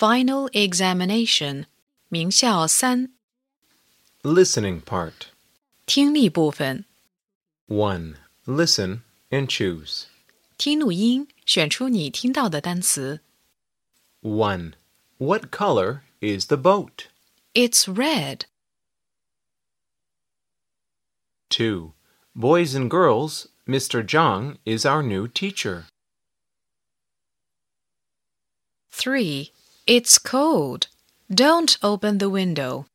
Final examination 名校三 Listening part. 听力部分， 1. Listen and choose. 听录音，选出你听到的单词。 1. What color is the boat? It's red. 2. Boys and girls, Mr. Zhang is our new teacher. 3. It's cold. Don't open the window.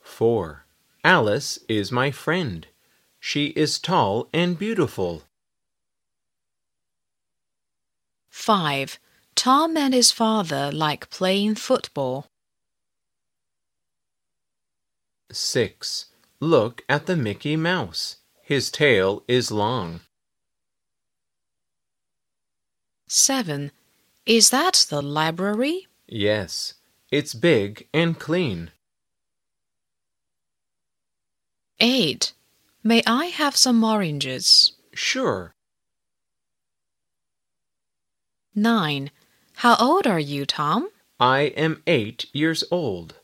4. Alice is my friend. She is tall and beautiful. 5. Tom and his father like playing football. 6. Look at the Mickey Mouse. His tail is long. 7. Is that the library? Yes, it's big and clean. 8. May I have some oranges? Sure. 9. How old are you, Tom? I am eight years old.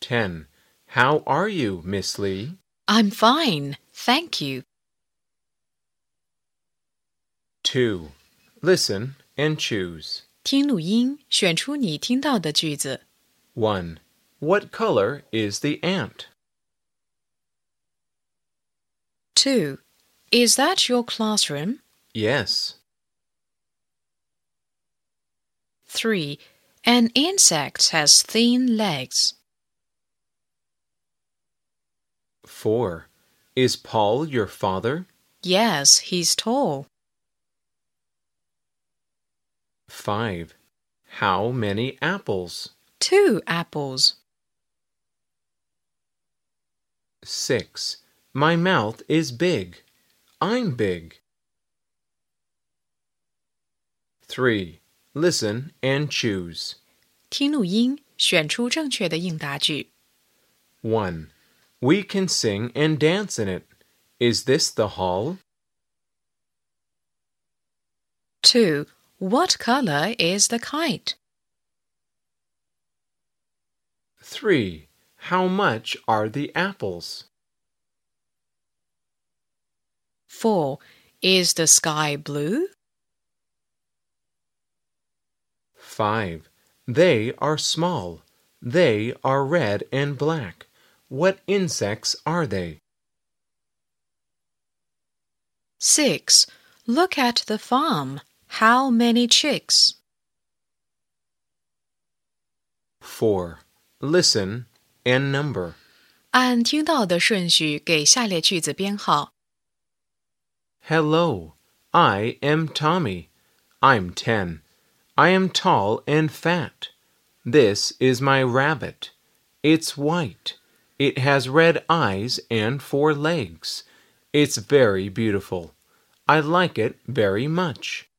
10. How are you, Miss Lee? I'm fine, thank you. 2. Listen and choose. 听录音，选出你听到的句子。 1. What color is the ant? 2. Is that your classroom? Yes. 3. An insect has thin legs. 4. Is Paul your father? Yes, he's tall. 5. How many apples? Two apples. 6. My mouth is big. I'm big. 3. Listen and choose. 听录音，选出正确的应答句。 1. We can sing and dance in it. Is this the hall? 2. What color is the kite? 3. How much are the apples? 4. Is the sky blue? 5. They are small. They are red and black. What insects are they? 6. Look at the farm. How many chicks? 4. Listen and number. 按听到的顺序给下列句子编号。 Hello, I am Tommy. I'm 10. I am tall and fat. This is my rabbit. It's white. It has red eyes and four legs. It's very beautiful. I like it very much.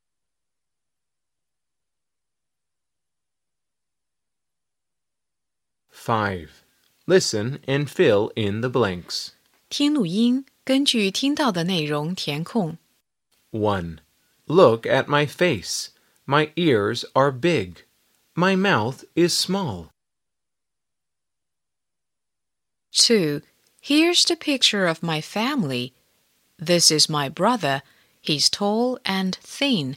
Five. Listen and fill in the blanks. 听录音，根据听到的内容填空。 1. Look at my face. My ears are big. My mouth is small. 2. Here's the picture of my family. This is my brother. He's tall and thin.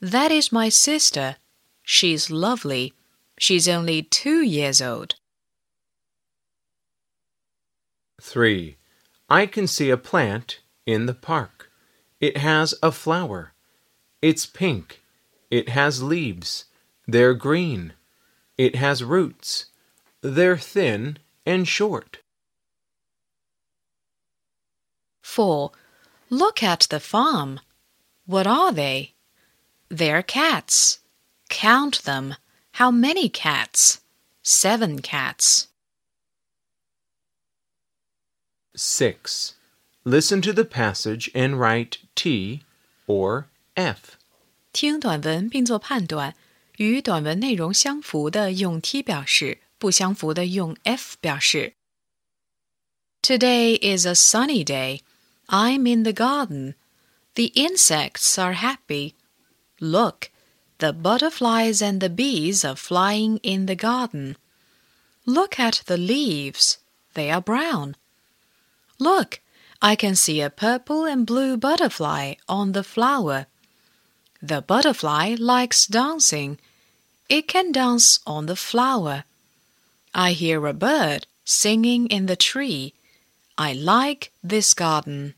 That is my sister. She's lovely. She's only two years old. 3. I can see a plant in the park. It has a flower. It's pink. It has leaves. They're green. It has roots. They're thin and short. 4. Look at the farm. What are they? They're cats. Count them. How many cats? Seven cats. 6. Listen to the passage and write T or F. 听短文并做判断，与短文内容相符的用 T 表示，不相符的用 F 表示。Today is a sunny day. I'm in the garden. The insects are happy. Look, the butterflies and the bees are flying in the garden. Look at the leaves, they are brown. Look, I can see a purple and blue butterfly on the flower. The butterfly likes dancing. It can dance on the flower. I hear a bird singing in the tree. I like this garden.